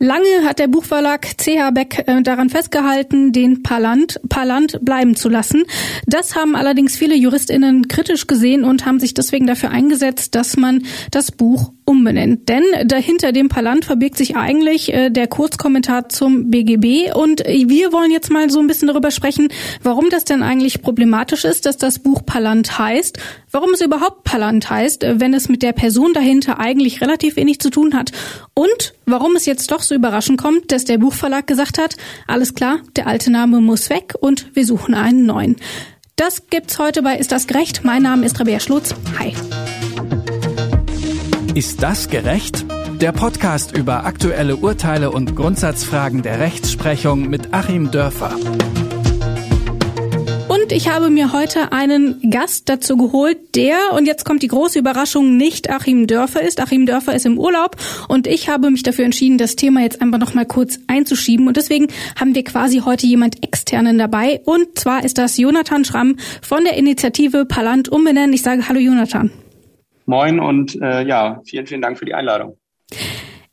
Lange hat der Buchverlag CH Beck äh, daran festgehalten, den Palant, Palant bleiben zu lassen. Das haben allerdings viele JuristInnen kritisch gesehen und haben sich deswegen dafür eingesetzt, dass man das Buch umbenennt. Denn dahinter dem Palant verbirgt sich eigentlich äh, der Kurzkommentar zum BGB und wir wollen jetzt mal so ein bisschen darüber sprechen, warum das denn eigentlich problematisch ist, dass das Buch Palant heißt, warum es überhaupt Palant heißt, äh, wenn es mit der Person dahinter eigentlich relativ wenig zu tun hat und warum es jetzt doch so überraschend kommt, dass der Buchverlag gesagt hat, alles klar, der alte Name muss weg und wir suchen einen neuen. Das gibt's heute bei Ist das gerecht? Mein Name ist Rabea Schlutz. Hi. Ist das gerecht? Der Podcast über aktuelle Urteile und Grundsatzfragen der Rechtsprechung mit Achim Dörfer. Und ich habe mir heute einen Gast dazu geholt, der, und jetzt kommt die große Überraschung, nicht Achim Dörfer ist. Achim Dörfer ist im Urlaub und ich habe mich dafür entschieden, das Thema jetzt einfach nochmal kurz einzuschieben. Und deswegen haben wir quasi heute jemand externen dabei. Und zwar ist das Jonathan Schramm von der Initiative Palant umbenennen. Ich sage Hallo Jonathan. Moin und äh, ja, vielen, vielen Dank für die Einladung.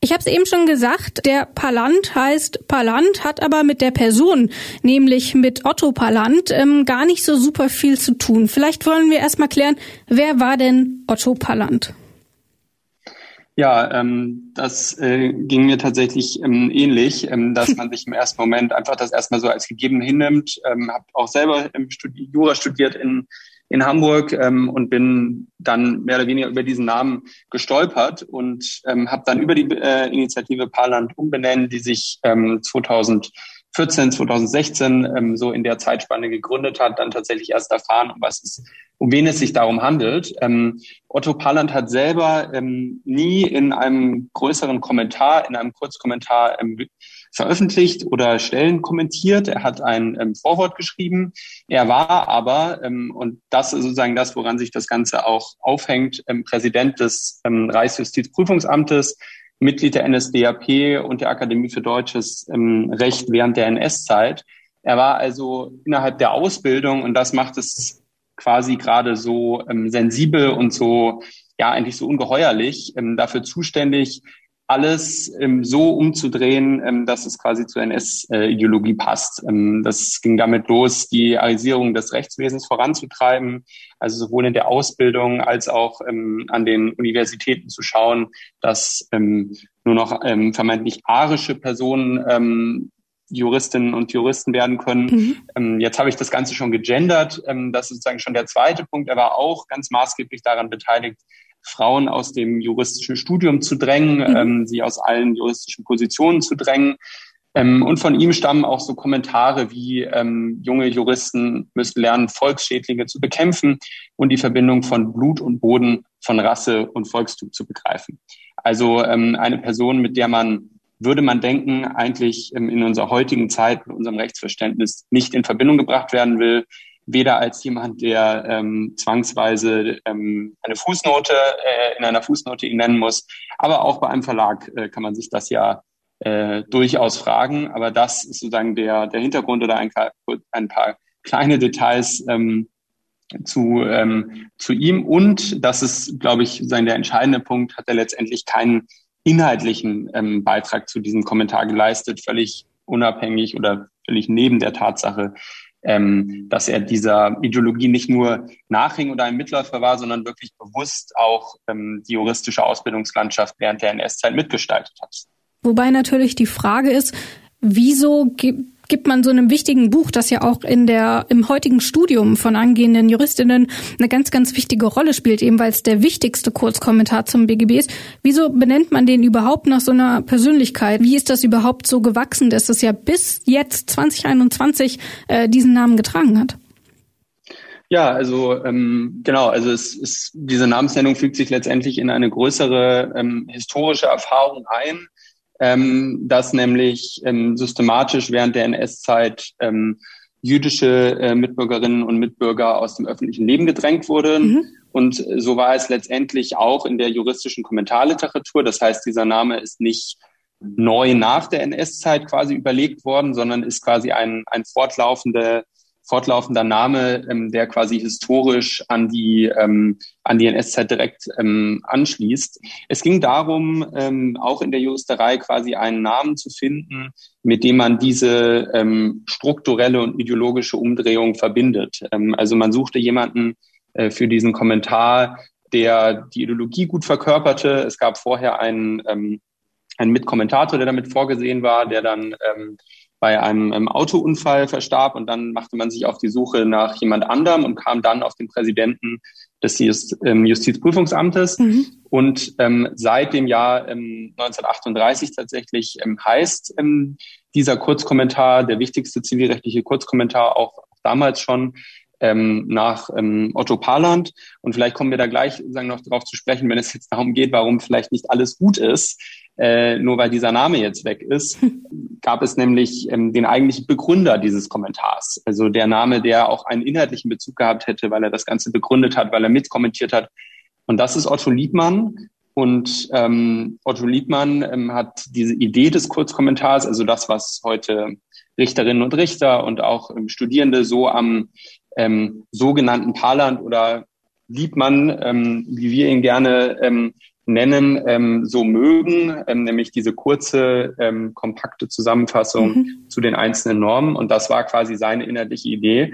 Ich habe es eben schon gesagt, der Palant heißt Palant, hat aber mit der Person, nämlich mit Otto Palant, ähm, gar nicht so super viel zu tun. Vielleicht wollen wir erstmal klären, wer war denn Otto Palant? Ja, ähm, das äh, ging mir tatsächlich ähm, ähnlich, ähm, dass man sich im ersten Moment einfach das erstmal so als gegeben hinnimmt. Ähm, habe auch selber ähm, Studi Jura studiert in in Hamburg ähm, und bin dann mehr oder weniger über diesen Namen gestolpert und ähm, habe dann über die äh, Initiative Paarland umbenennen, die sich ähm, 2014, 2016 ähm, so in der Zeitspanne gegründet hat, dann tatsächlich erst erfahren, um was es, um wen es sich darum handelt. Ähm, Otto Paarland hat selber ähm, nie in einem größeren Kommentar, in einem Kurzkommentar ähm, veröffentlicht oder Stellen kommentiert. Er hat ein ähm, Vorwort geschrieben. Er war aber, ähm, und das ist sozusagen das, woran sich das Ganze auch aufhängt, ähm, Präsident des ähm, Reichsjustizprüfungsamtes, Mitglied der NSDAP und der Akademie für Deutsches ähm, Recht während der NS-Zeit. Er war also innerhalb der Ausbildung, und das macht es quasi gerade so ähm, sensibel und so ja eigentlich so ungeheuerlich ähm, dafür zuständig, alles ähm, so umzudrehen, ähm, dass es quasi zur NS-Ideologie passt. Ähm, das ging damit los, die Arisierung des Rechtswesens voranzutreiben, also sowohl in der Ausbildung als auch ähm, an den Universitäten zu schauen, dass ähm, nur noch ähm, vermeintlich arische Personen Juristinnen und Juristen werden können. Mhm. Jetzt habe ich das Ganze schon gegendert. Das ist sozusagen schon der zweite Punkt. Er war auch ganz maßgeblich daran beteiligt, Frauen aus dem juristischen Studium zu drängen, mhm. ähm, sie aus allen juristischen Positionen zu drängen. Ähm, und von ihm stammen auch so Kommentare wie ähm, junge Juristen müssen lernen, Volksschädlinge zu bekämpfen und die Verbindung von Blut und Boden, von Rasse und Volkstum zu begreifen. Also ähm, eine Person, mit der man, würde man denken, eigentlich ähm, in unserer heutigen Zeit, mit unserem Rechtsverständnis nicht in Verbindung gebracht werden will, weder als jemand, der ähm, zwangsweise ähm, eine Fußnote äh, in einer Fußnote ihn nennen muss, aber auch bei einem Verlag äh, kann man sich das ja äh, durchaus fragen. Aber das ist sozusagen der, der Hintergrund oder ein, ein paar kleine Details ähm, zu, ähm, zu ihm. Und das ist, glaube ich, sein der entscheidende Punkt, hat er letztendlich keinen inhaltlichen ähm, Beitrag zu diesem Kommentar geleistet, völlig unabhängig oder völlig neben der Tatsache, ähm, dass er dieser Ideologie nicht nur nachhing oder ein Mitläufer war, sondern wirklich bewusst auch ähm, die juristische Ausbildungslandschaft während der NS-Zeit mitgestaltet hat. Wobei natürlich die Frage ist, wieso gibt man so einem wichtigen Buch, das ja auch in der, im heutigen Studium von angehenden Juristinnen eine ganz, ganz wichtige Rolle spielt, eben weil es der wichtigste Kurzkommentar zum BGB ist. Wieso benennt man den überhaupt nach so einer Persönlichkeit? Wie ist das überhaupt so gewachsen, dass es ja bis jetzt 2021 äh, diesen Namen getragen hat? Ja, also ähm, genau, also es ist diese Namensnennung fügt sich letztendlich in eine größere ähm, historische Erfahrung ein ähm, dass nämlich ähm, systematisch während der NS-Zeit ähm, jüdische äh, Mitbürgerinnen und Mitbürger aus dem öffentlichen Leben gedrängt wurden. Mhm. Und so war es letztendlich auch in der juristischen Kommentarliteratur. Das heißt, dieser Name ist nicht neu nach der NS-Zeit quasi überlegt worden, sondern ist quasi ein, ein fortlaufende fortlaufender Name, ähm, der quasi historisch an die, ähm, an die NS-Zeit direkt ähm, anschließt. Es ging darum, ähm, auch in der Juristerei quasi einen Namen zu finden, mit dem man diese ähm, strukturelle und ideologische Umdrehung verbindet. Ähm, also man suchte jemanden äh, für diesen Kommentar, der die Ideologie gut verkörperte. Es gab vorher einen, ähm, einen Mitkommentator, der damit vorgesehen war, der dann ähm, bei einem, einem Autounfall verstarb und dann machte man sich auf die Suche nach jemand anderem und kam dann auf den Präsidenten des Just, ähm, Justizprüfungsamtes. Mhm. Und ähm, seit dem Jahr ähm, 1938 tatsächlich ähm, heißt ähm, dieser Kurzkommentar, der wichtigste zivilrechtliche Kurzkommentar auch damals schon, ähm, nach ähm, Otto Parland. Und vielleicht kommen wir da gleich sagen, noch darauf zu sprechen, wenn es jetzt darum geht, warum vielleicht nicht alles gut ist äh, nur weil dieser Name jetzt weg ist, gab es nämlich ähm, den eigentlichen Begründer dieses Kommentars. Also der Name, der auch einen inhaltlichen Bezug gehabt hätte, weil er das Ganze begründet hat, weil er mitkommentiert hat. Und das ist Otto Liebmann. Und ähm, Otto Liebmann ähm, hat diese Idee des Kurzkommentars, also das, was heute Richterinnen und Richter und auch ähm, Studierende so am ähm, sogenannten Parland oder Liebmann, ähm, wie wir ihn gerne ähm, nennen, ähm, so mögen, ähm, nämlich diese kurze, ähm, kompakte Zusammenfassung mhm. zu den einzelnen Normen. Und das war quasi seine inhaltliche Idee.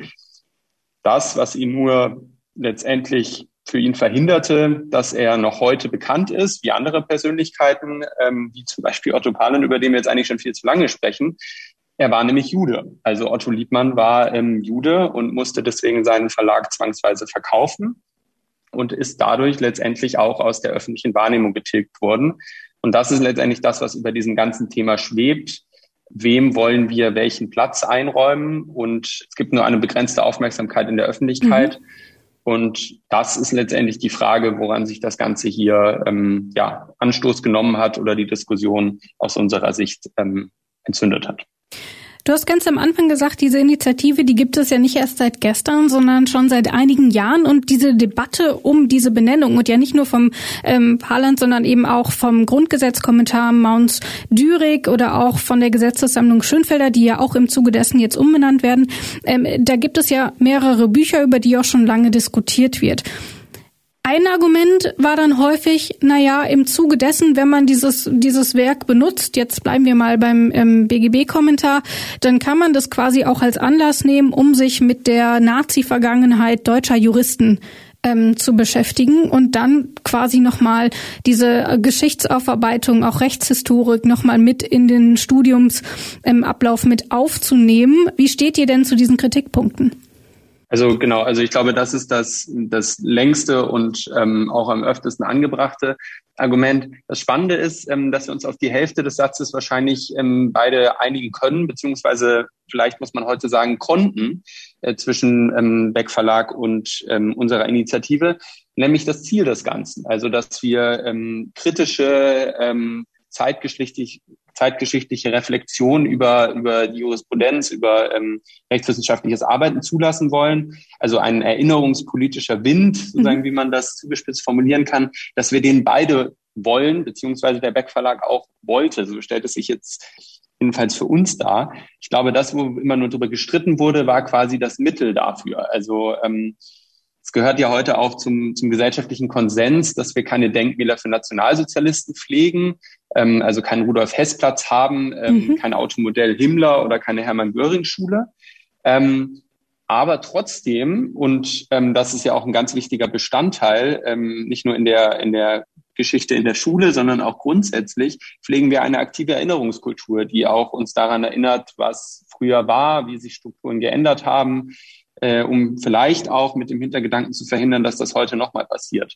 Das, was ihn nur letztendlich für ihn verhinderte, dass er noch heute bekannt ist, wie andere Persönlichkeiten, ähm, wie zum Beispiel Otto Pahlen, über den wir jetzt eigentlich schon viel zu lange sprechen. Er war nämlich Jude. Also Otto Liebmann war ähm, Jude und musste deswegen seinen Verlag zwangsweise verkaufen und ist dadurch letztendlich auch aus der öffentlichen Wahrnehmung getilgt worden. Und das ist letztendlich das, was über diesem ganzen Thema schwebt. Wem wollen wir welchen Platz einräumen? Und es gibt nur eine begrenzte Aufmerksamkeit in der Öffentlichkeit. Mhm. Und das ist letztendlich die Frage, woran sich das Ganze hier ähm, ja, Anstoß genommen hat oder die Diskussion aus unserer Sicht ähm, entzündet hat. Du hast ganz am Anfang gesagt, diese Initiative, die gibt es ja nicht erst seit gestern, sondern schon seit einigen Jahren. Und diese Debatte um diese Benennung und ja nicht nur vom ähm, Parland, sondern eben auch vom Grundgesetzkommentar Mounts Dürig oder auch von der Gesetzessammlung Schönfelder, die ja auch im Zuge dessen jetzt umbenannt werden. Ähm, da gibt es ja mehrere Bücher, über die auch schon lange diskutiert wird. Ein Argument war dann häufig, na ja, im Zuge dessen, wenn man dieses, dieses Werk benutzt, jetzt bleiben wir mal beim ähm, BGB-Kommentar, dann kann man das quasi auch als Anlass nehmen, um sich mit der Nazi-Vergangenheit deutscher Juristen ähm, zu beschäftigen und dann quasi nochmal diese Geschichtsaufarbeitung, auch Rechtshistorik nochmal mit in den Studiumsablauf ähm, mit aufzunehmen. Wie steht ihr denn zu diesen Kritikpunkten? Also genau, also ich glaube, das ist das, das längste und ähm, auch am öftesten angebrachte Argument. Das Spannende ist, ähm, dass wir uns auf die Hälfte des Satzes wahrscheinlich ähm, beide einigen können, beziehungsweise vielleicht muss man heute sagen, konnten äh, zwischen ähm, Beck Verlag und ähm, unserer Initiative, nämlich das Ziel des Ganzen. Also dass wir ähm, kritische ähm, zeitgeschichtlich, zeitgeschichtliche Reflexion über, über die Jurisprudenz, über ähm, rechtswissenschaftliches Arbeiten zulassen wollen. Also ein erinnerungspolitischer Wind, sozusagen, mhm. wie man das zugespitzt formulieren kann, dass wir den beide wollen, beziehungsweise der Beck Verlag auch wollte. So stellt es sich jetzt jedenfalls für uns dar. Ich glaube, das, wo immer nur darüber gestritten wurde, war quasi das Mittel dafür. Also ähm, es gehört ja heute auch zum, zum gesellschaftlichen Konsens, dass wir keine Denkmäler für Nationalsozialisten pflegen, ähm, also keinen Rudolf Hess-Platz haben, ähm, mhm. kein Automodell Himmler oder keine Hermann-Göring-Schule. Ähm, aber trotzdem, und ähm, das ist ja auch ein ganz wichtiger Bestandteil, ähm, nicht nur in der, in der Geschichte in der Schule, sondern auch grundsätzlich pflegen wir eine aktive Erinnerungskultur, die auch uns daran erinnert, was früher war, wie sich Strukturen geändert haben, äh, um vielleicht auch mit dem Hintergedanken zu verhindern, dass das heute nochmal passiert.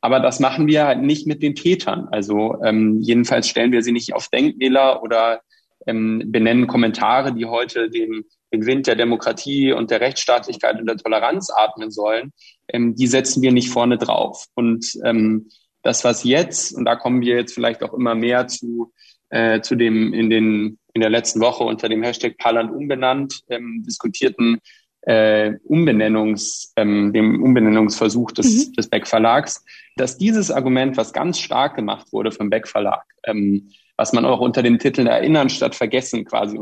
Aber das machen wir halt nicht mit den Tätern. Also ähm, jedenfalls stellen wir sie nicht auf Denkmäler oder ähm, benennen Kommentare, die heute den, den Wind der Demokratie und der Rechtsstaatlichkeit und der Toleranz atmen sollen. Ähm, die setzen wir nicht vorne drauf. Und ähm, das, was jetzt, und da kommen wir jetzt vielleicht auch immer mehr zu, äh, zu dem in den in der letzten Woche unter dem Hashtag Parland umbenannt ähm, diskutierten äh, Umbenennungs, ähm, dem Umbenennungsversuch des, mhm. des Beck Verlags, dass dieses Argument, was ganz stark gemacht wurde vom Beck Verlag, ähm, was man auch unter dem Titel Erinnern statt Vergessen quasi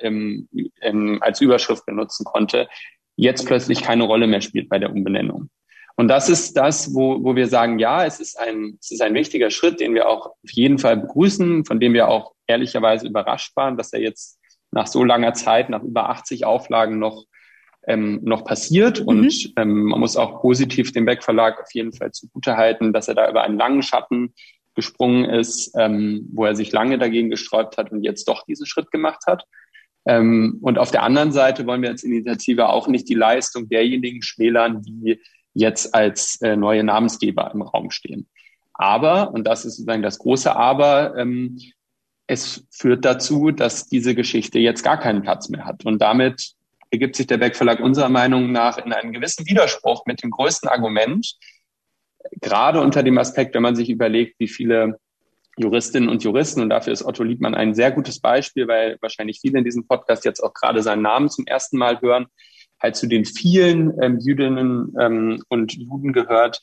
ähm, ähm, als Überschrift benutzen konnte, jetzt plötzlich keine Rolle mehr spielt bei der Umbenennung. Und das ist das, wo, wo wir sagen, ja, es ist ein, es ist ein wichtiger Schritt, den wir auch auf jeden Fall begrüßen, von dem wir auch ehrlicherweise überrascht waren, dass er jetzt nach so langer Zeit, nach über 80 Auflagen noch ähm, noch passiert. Mhm. Und ähm, man muss auch positiv dem Beck Verlag auf jeden Fall zugutehalten, dass er da über einen langen Schatten gesprungen ist, ähm, wo er sich lange dagegen gesträubt hat und jetzt doch diesen Schritt gemacht hat. Ähm, und auf der anderen Seite wollen wir als Initiative auch nicht die Leistung derjenigen schmälern, die jetzt als äh, neue Namensgeber im Raum stehen. Aber, und das ist sozusagen das große Aber, ähm, es führt dazu, dass diese Geschichte jetzt gar keinen Platz mehr hat. Und damit ergibt sich der Beck Verlag unserer Meinung nach in einen gewissen Widerspruch mit dem größten Argument, gerade unter dem Aspekt, wenn man sich überlegt, wie viele Juristinnen und Juristen, und dafür ist Otto Liebmann ein sehr gutes Beispiel, weil wahrscheinlich viele in diesem Podcast jetzt auch gerade seinen Namen zum ersten Mal hören, halt zu den vielen ähm, Jüdinnen ähm, und Juden gehört,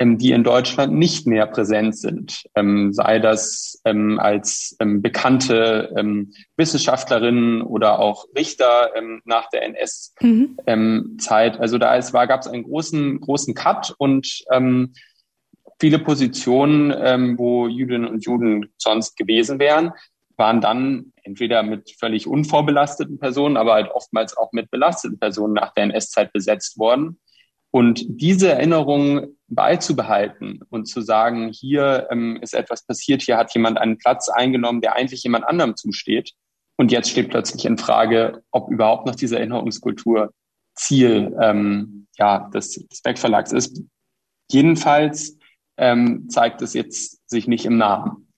die in Deutschland nicht mehr präsent sind, ähm, sei das ähm, als ähm, bekannte ähm, Wissenschaftlerinnen oder auch Richter ähm, nach der NS-Zeit. Mhm. Ähm, also da es war, gab es einen großen großen Cut und ähm, viele Positionen, ähm, wo Jüdinnen und Juden sonst gewesen wären, waren dann entweder mit völlig unvorbelasteten Personen, aber halt oftmals auch mit belasteten Personen nach der NS-Zeit besetzt worden. Und diese Erinnerung beizubehalten und zu sagen, hier ähm, ist etwas passiert, hier hat jemand einen Platz eingenommen, der eigentlich jemand anderem zusteht. Und jetzt steht plötzlich in Frage, ob überhaupt noch diese Erinnerungskultur Ziel ähm, ja, des, des ist. Jedenfalls ähm, zeigt es jetzt sich nicht im Namen.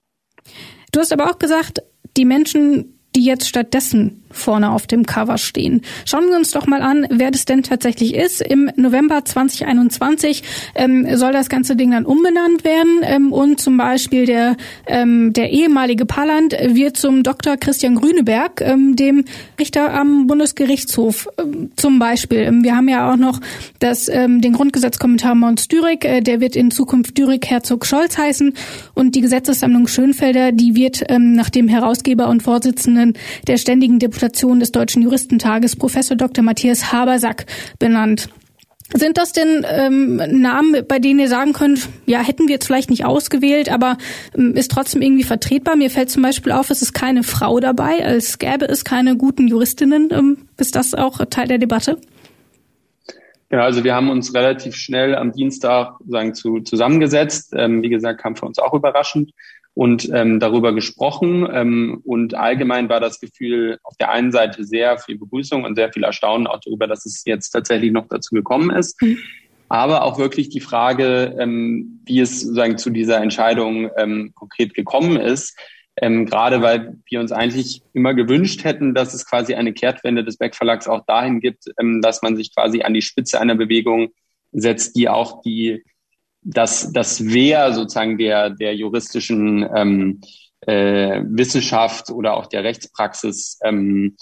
Du hast aber auch gesagt, die Menschen, die jetzt stattdessen vorne auf dem Cover stehen. Schauen wir uns doch mal an, wer das denn tatsächlich ist. Im November 2021 ähm, soll das ganze Ding dann umbenannt werden ähm, und zum Beispiel der, ähm, der ehemalige Palland wird zum Dr. Christian Grüneberg, ähm, dem Richter am Bundesgerichtshof ähm, zum Beispiel. Ähm, wir haben ja auch noch das, ähm, den Grundgesetzkommentar Mons Dürig, äh, der wird in Zukunft Dürig-Herzog-Scholz heißen und die Gesetzessammlung Schönfelder, die wird ähm, nach dem Herausgeber und Vorsitzenden der ständigen Deputation Reputation des Deutschen Juristentages Professor Dr. Matthias Habersack benannt. Sind das denn ähm, Namen, bei denen ihr sagen könnt, ja, hätten wir jetzt vielleicht nicht ausgewählt, aber ähm, ist trotzdem irgendwie vertretbar? Mir fällt zum Beispiel auf, es ist keine Frau dabei, als gäbe es keine guten Juristinnen. Ähm, ist das auch Teil der Debatte? Ja, also wir haben uns relativ schnell am Dienstag sagen, zu, zusammengesetzt. Ähm, wie gesagt, kam für uns auch überraschend und ähm, darüber gesprochen. Ähm, und allgemein war das Gefühl auf der einen Seite sehr viel Begrüßung und sehr viel Erstaunen auch darüber, dass es jetzt tatsächlich noch dazu gekommen ist. Mhm. Aber auch wirklich die Frage, ähm, wie es sozusagen zu dieser Entscheidung ähm, konkret gekommen ist. Ähm, gerade weil wir uns eigentlich immer gewünscht hätten, dass es quasi eine Kehrtwende des Beck Verlags auch dahin gibt, ähm, dass man sich quasi an die Spitze einer Bewegung setzt, die auch die das, das Wer sozusagen der, der juristischen ähm, äh, Wissenschaft oder auch der Rechtspraxis ähm,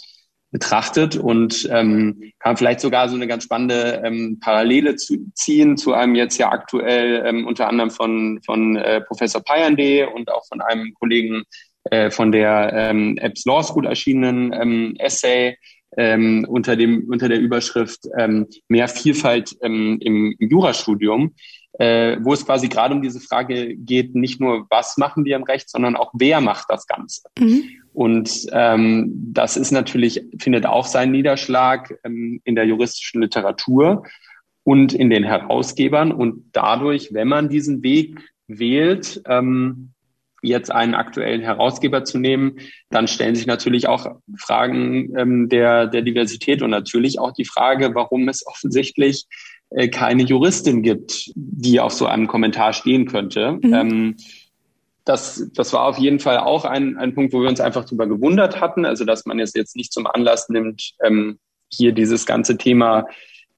betrachtet und ähm, kann vielleicht sogar so eine ganz spannende ähm, Parallele zu, ziehen zu einem jetzt ja aktuell ähm, unter anderem von, von äh, Professor Payande und auch von einem Kollegen äh, von der ähm, Epps Law School erschienenen ähm, Essay ähm, unter dem unter der Überschrift ähm, mehr Vielfalt ähm, im, im Jurastudium, äh, wo es quasi gerade um diese Frage geht, nicht nur, was machen wir im Recht, sondern auch, wer macht das Ganze. Mhm. Und ähm, das ist natürlich, findet auch seinen Niederschlag ähm, in der juristischen Literatur und in den Herausgebern. Und dadurch, wenn man diesen Weg wählt, ähm, jetzt einen aktuellen Herausgeber zu nehmen, dann stellen sich natürlich auch Fragen ähm, der, der Diversität und natürlich auch die Frage, warum es offensichtlich äh, keine Juristin gibt, die auf so einem Kommentar stehen könnte. Mhm. Ähm, das, das war auf jeden Fall auch ein, ein Punkt, wo wir uns einfach darüber gewundert hatten. Also, dass man es jetzt nicht zum Anlass nimmt, ähm, hier dieses ganze Thema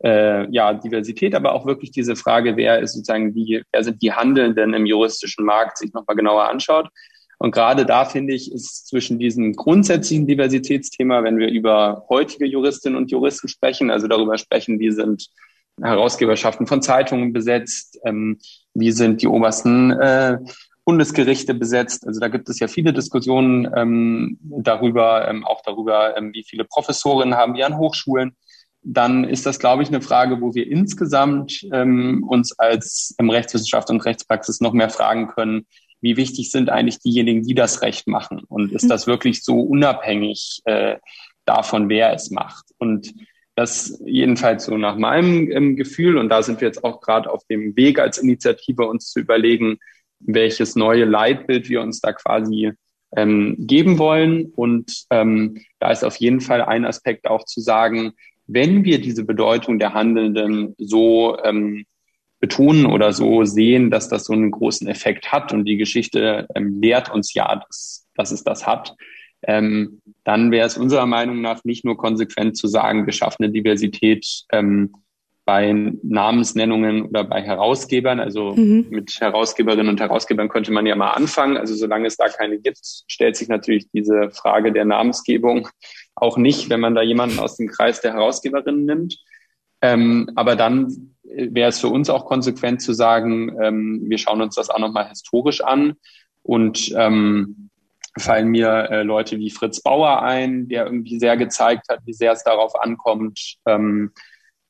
äh, ja, Diversität, aber auch wirklich diese Frage, wer ist sozusagen die, wer sind die Handelnden im juristischen Markt, sich nochmal genauer anschaut. Und gerade da finde ich, ist zwischen diesem grundsätzlichen Diversitätsthema, wenn wir über heutige Juristinnen und Juristen sprechen, also darüber sprechen, wie sind Herausgeberschaften von Zeitungen besetzt, ähm, wie sind die obersten äh, Bundesgerichte besetzt. Also da gibt es ja viele Diskussionen ähm, darüber, ähm, auch darüber, ähm, wie viele Professorinnen haben wir an Hochschulen. dann ist das, glaube ich, eine Frage, wo wir insgesamt ähm, uns als ähm, Rechtswissenschaft und Rechtspraxis noch mehr fragen können, wie wichtig sind eigentlich diejenigen, die das Recht machen? Und ist mhm. das wirklich so unabhängig äh, davon, wer es macht? Und das jedenfalls so nach meinem ähm, Gefühl, und da sind wir jetzt auch gerade auf dem Weg als Initiative, uns zu überlegen, welches neue Leitbild wir uns da quasi ähm, geben wollen. Und ähm, da ist auf jeden Fall ein Aspekt auch zu sagen, wenn wir diese Bedeutung der Handelnden so ähm, betonen oder so sehen, dass das so einen großen Effekt hat und die Geschichte ähm, lehrt uns ja, dass, dass es das hat, ähm, dann wäre es unserer Meinung nach nicht nur konsequent zu sagen, wir schaffen eine Diversität ähm, bei Namensnennungen oder bei Herausgebern. Also mhm. mit Herausgeberinnen und Herausgebern könnte man ja mal anfangen. Also solange es da keine gibt, stellt sich natürlich diese Frage der Namensgebung auch nicht, wenn man da jemanden aus dem Kreis der Herausgeberinnen nimmt. Ähm, aber dann wäre es für uns auch konsequent zu sagen, ähm, wir schauen uns das auch nochmal historisch an und ähm, fallen mir äh, Leute wie Fritz Bauer ein, der irgendwie sehr gezeigt hat, wie sehr es darauf ankommt, ähm,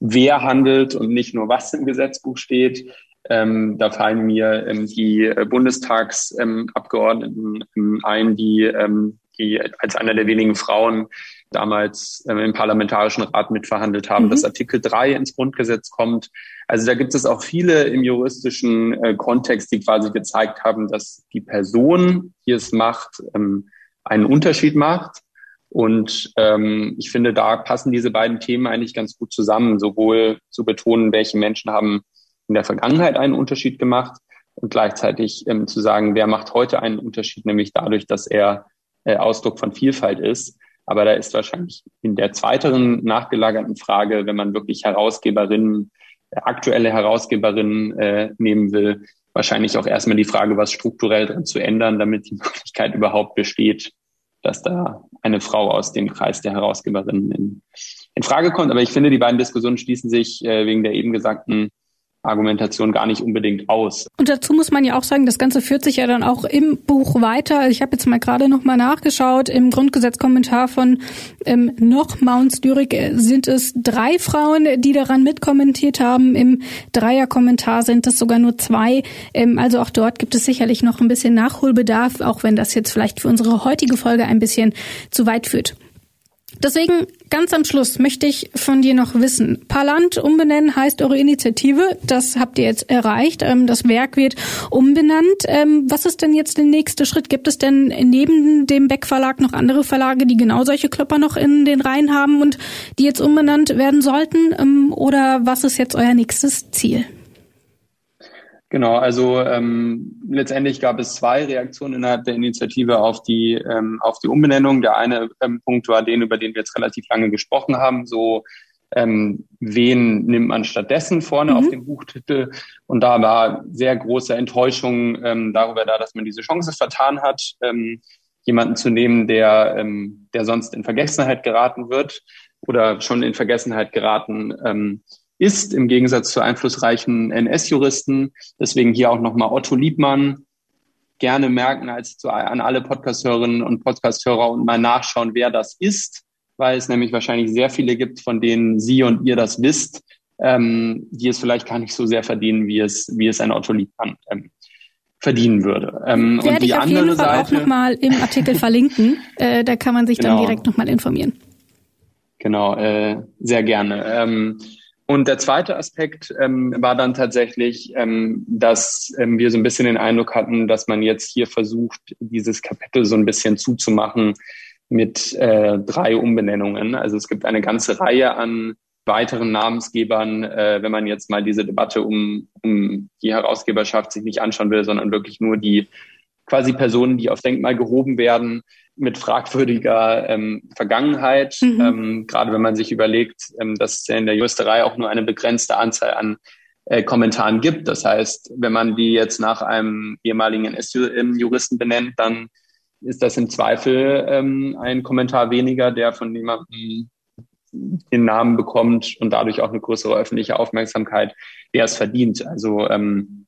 wer handelt und nicht nur was im Gesetzbuch steht. Ähm, da fallen mir ähm, die äh, Bundestagsabgeordneten ähm, ein, die, ähm, die als einer der wenigen Frauen damals ähm, im Parlamentarischen Rat mitverhandelt haben, mhm. dass Artikel 3 ins Grundgesetz kommt. Also da gibt es auch viele im juristischen äh, Kontext, die quasi gezeigt haben, dass die Person, die es macht, ähm, einen Unterschied macht. Und ähm, ich finde, da passen diese beiden Themen eigentlich ganz gut zusammen, sowohl zu betonen, welche Menschen haben in der Vergangenheit einen Unterschied gemacht und gleichzeitig ähm, zu sagen, wer macht heute einen Unterschied, nämlich dadurch, dass er äh, Ausdruck von Vielfalt ist. Aber da ist wahrscheinlich in der zweiteren nachgelagerten Frage, wenn man wirklich Herausgeberinnen, aktuelle Herausgeberinnen äh, nehmen will, wahrscheinlich auch erstmal die Frage, was strukturell drin zu ändern, damit die Möglichkeit überhaupt besteht, dass da eine Frau aus dem Kreis der Herausgeberinnen in, in Frage kommt. Aber ich finde, die beiden Diskussionen schließen sich äh, wegen der eben gesagten Argumentation gar nicht unbedingt aus. Und dazu muss man ja auch sagen, das Ganze führt sich ja dann auch im Buch weiter. Ich habe jetzt mal gerade noch mal nachgeschaut. Im Grundgesetzkommentar von ähm, noch Mounts Dürig sind es drei Frauen, die daran mitkommentiert haben. Im Dreierkommentar sind es sogar nur zwei. Ähm, also auch dort gibt es sicherlich noch ein bisschen Nachholbedarf, auch wenn das jetzt vielleicht für unsere heutige Folge ein bisschen zu weit führt. Deswegen ganz am Schluss möchte ich von dir noch wissen. Parlant umbenennen heißt eure Initiative. Das habt ihr jetzt erreicht. Ähm, das Werk wird umbenannt. Ähm, was ist denn jetzt der nächste Schritt? Gibt es denn neben dem Beck Verlag noch andere Verlage, die genau solche Klopper noch in den Reihen haben und die jetzt umbenannt werden sollten? Ähm, oder was ist jetzt euer nächstes Ziel? Genau, also ähm, letztendlich gab es zwei Reaktionen innerhalb der Initiative auf die ähm, auf die Umbenennung. Der eine ähm, Punkt war den, über den wir jetzt relativ lange gesprochen haben, so ähm, wen nimmt man stattdessen vorne mhm. auf dem Buchtitel? Und da war sehr große Enttäuschung ähm, darüber da, dass man diese Chance vertan hat, ähm, jemanden zu nehmen, der ähm, der sonst in Vergessenheit geraten wird oder schon in Vergessenheit geraten ähm, ist, im Gegensatz zu einflussreichen NS-Juristen. Deswegen hier auch nochmal Otto Liebmann. Gerne merken als zu, an alle Podcasthörerinnen und Podcasthörer und mal nachschauen, wer das ist, weil es nämlich wahrscheinlich sehr viele gibt, von denen Sie und ihr das wisst, ähm, die es vielleicht gar nicht so sehr verdienen, wie es, wie es ein Otto Liebmann ähm, verdienen würde. Ähm, Werde und die ich auf andere jeden Fall Seite, auch nochmal im Artikel verlinken. Äh, da kann man sich genau, dann direkt nochmal informieren. Genau, äh, sehr gerne. Ähm, und der zweite Aspekt ähm, war dann tatsächlich, ähm, dass ähm, wir so ein bisschen den Eindruck hatten, dass man jetzt hier versucht, dieses Kapitel so ein bisschen zuzumachen mit äh, drei Umbenennungen. Also es gibt eine ganze Reihe an weiteren Namensgebern, äh, wenn man jetzt mal diese Debatte um, um die Herausgeberschaft sich nicht anschauen will, sondern wirklich nur die quasi Personen, die auf Denkmal gehoben werden, mit fragwürdiger ähm, Vergangenheit, mhm. ähm, gerade wenn man sich überlegt, ähm, dass es in der Juristerei auch nur eine begrenzte Anzahl an äh, Kommentaren gibt. Das heißt, wenn man die jetzt nach einem ehemaligen NS-Juristen benennt, dann ist das im Zweifel ähm, ein Kommentar weniger, der von jemandem den Namen bekommt und dadurch auch eine größere öffentliche Aufmerksamkeit, der es verdient. Also ähm,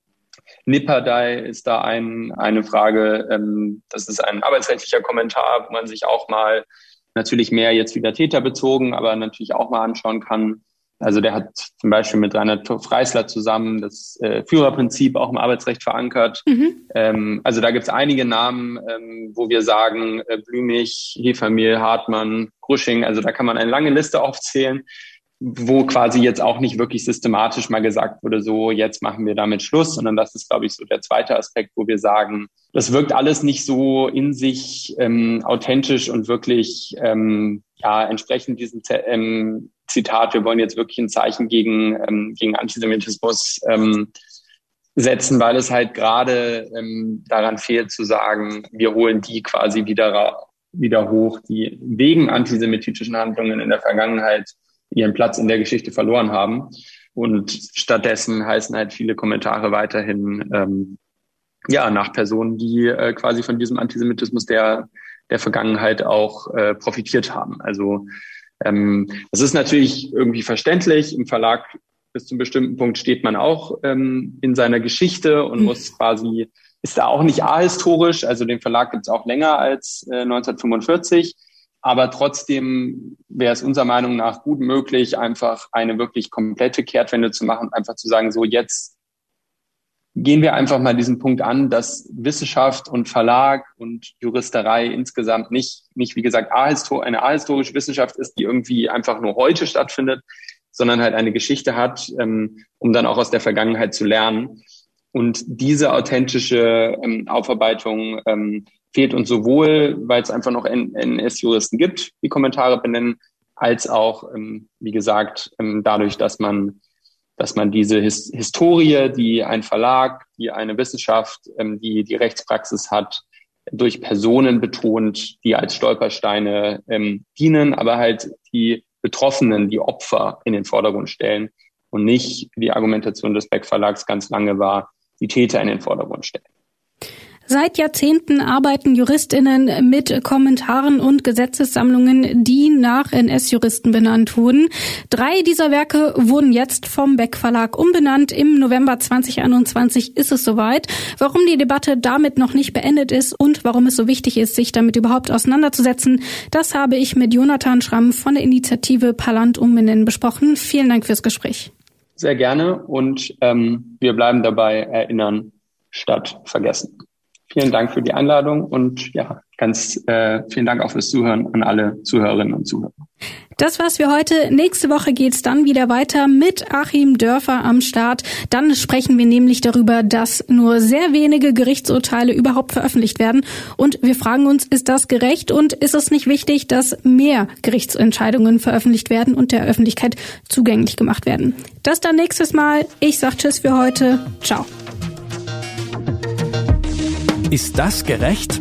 Nipperdai ist da ein, eine Frage. Ähm, das ist ein arbeitsrechtlicher Kommentar, wo man sich auch mal natürlich mehr jetzt wieder täterbezogen, aber natürlich auch mal anschauen kann. Also der hat zum Beispiel mit Rainer Freisler zusammen das äh, Führerprinzip auch im Arbeitsrecht verankert. Mhm. Ähm, also da gibt es einige Namen, ähm, wo wir sagen, äh, Blümich, Hefermehl, Hartmann, Grusching, also da kann man eine lange Liste aufzählen wo quasi jetzt auch nicht wirklich systematisch mal gesagt wurde, so jetzt machen wir damit Schluss, sondern das ist, glaube ich, so der zweite Aspekt, wo wir sagen, das wirkt alles nicht so in sich ähm, authentisch und wirklich ähm, ja entsprechend diesem ähm, Zitat, wir wollen jetzt wirklich ein Zeichen gegen, ähm, gegen Antisemitismus ähm, setzen, weil es halt gerade ähm, daran fehlt zu sagen, wir holen die quasi wieder wieder hoch, die wegen antisemitischen Handlungen in der Vergangenheit ihren Platz in der Geschichte verloren haben. Und stattdessen heißen halt viele Kommentare weiterhin ähm, ja nach Personen, die äh, quasi von diesem Antisemitismus der der Vergangenheit auch äh, profitiert haben. Also ähm, das ist natürlich irgendwie verständlich. Im Verlag bis zum bestimmten Punkt steht man auch ähm, in seiner Geschichte und mhm. muss quasi ist da auch nicht ahistorisch. Also den Verlag gibt es auch länger als äh, 1945. Aber trotzdem wäre es unserer Meinung nach gut möglich, einfach eine wirklich komplette Kehrtwende zu machen, einfach zu sagen, so jetzt gehen wir einfach mal diesen Punkt an, dass Wissenschaft und Verlag und Juristerei insgesamt nicht, nicht wie gesagt, eine ahistorische Wissenschaft ist, die irgendwie einfach nur heute stattfindet, sondern halt eine Geschichte hat, ähm, um dann auch aus der Vergangenheit zu lernen. Und diese authentische ähm, Aufarbeitung ähm, fehlt uns sowohl, weil es einfach noch NS-Juristen gibt, die Kommentare benennen, als auch, ähm, wie gesagt, ähm, dadurch, dass man, dass man diese His Historie, die ein Verlag, die eine Wissenschaft, ähm, die die Rechtspraxis hat, durch Personen betont, die als Stolpersteine ähm, dienen, aber halt die Betroffenen, die Opfer in den Vordergrund stellen und nicht, die Argumentation des Beck Verlags ganz lange war, die Täter in den Vordergrund stellen. Seit Jahrzehnten arbeiten Juristinnen mit Kommentaren und Gesetzessammlungen, die nach NS-Juristen benannt wurden. Drei dieser Werke wurden jetzt vom Beck Verlag umbenannt. Im November 2021 ist es soweit. Warum die Debatte damit noch nicht beendet ist und warum es so wichtig ist, sich damit überhaupt auseinanderzusetzen, das habe ich mit Jonathan Schramm von der Initiative Palant umbenennen besprochen. Vielen Dank fürs Gespräch. Sehr gerne und ähm, wir bleiben dabei erinnern statt vergessen. Vielen Dank für die Einladung und ja, ganz äh, vielen Dank auch fürs Zuhören an alle Zuhörerinnen und Zuhörer. Das war's für heute. Nächste Woche geht's dann wieder weiter mit Achim Dörfer am Start. Dann sprechen wir nämlich darüber, dass nur sehr wenige Gerichtsurteile überhaupt veröffentlicht werden. Und wir fragen uns, ist das gerecht und ist es nicht wichtig, dass mehr Gerichtsentscheidungen veröffentlicht werden und der Öffentlichkeit zugänglich gemacht werden? Das dann nächstes Mal. Ich sag Tschüss für heute. Ciao. Ist das gerecht?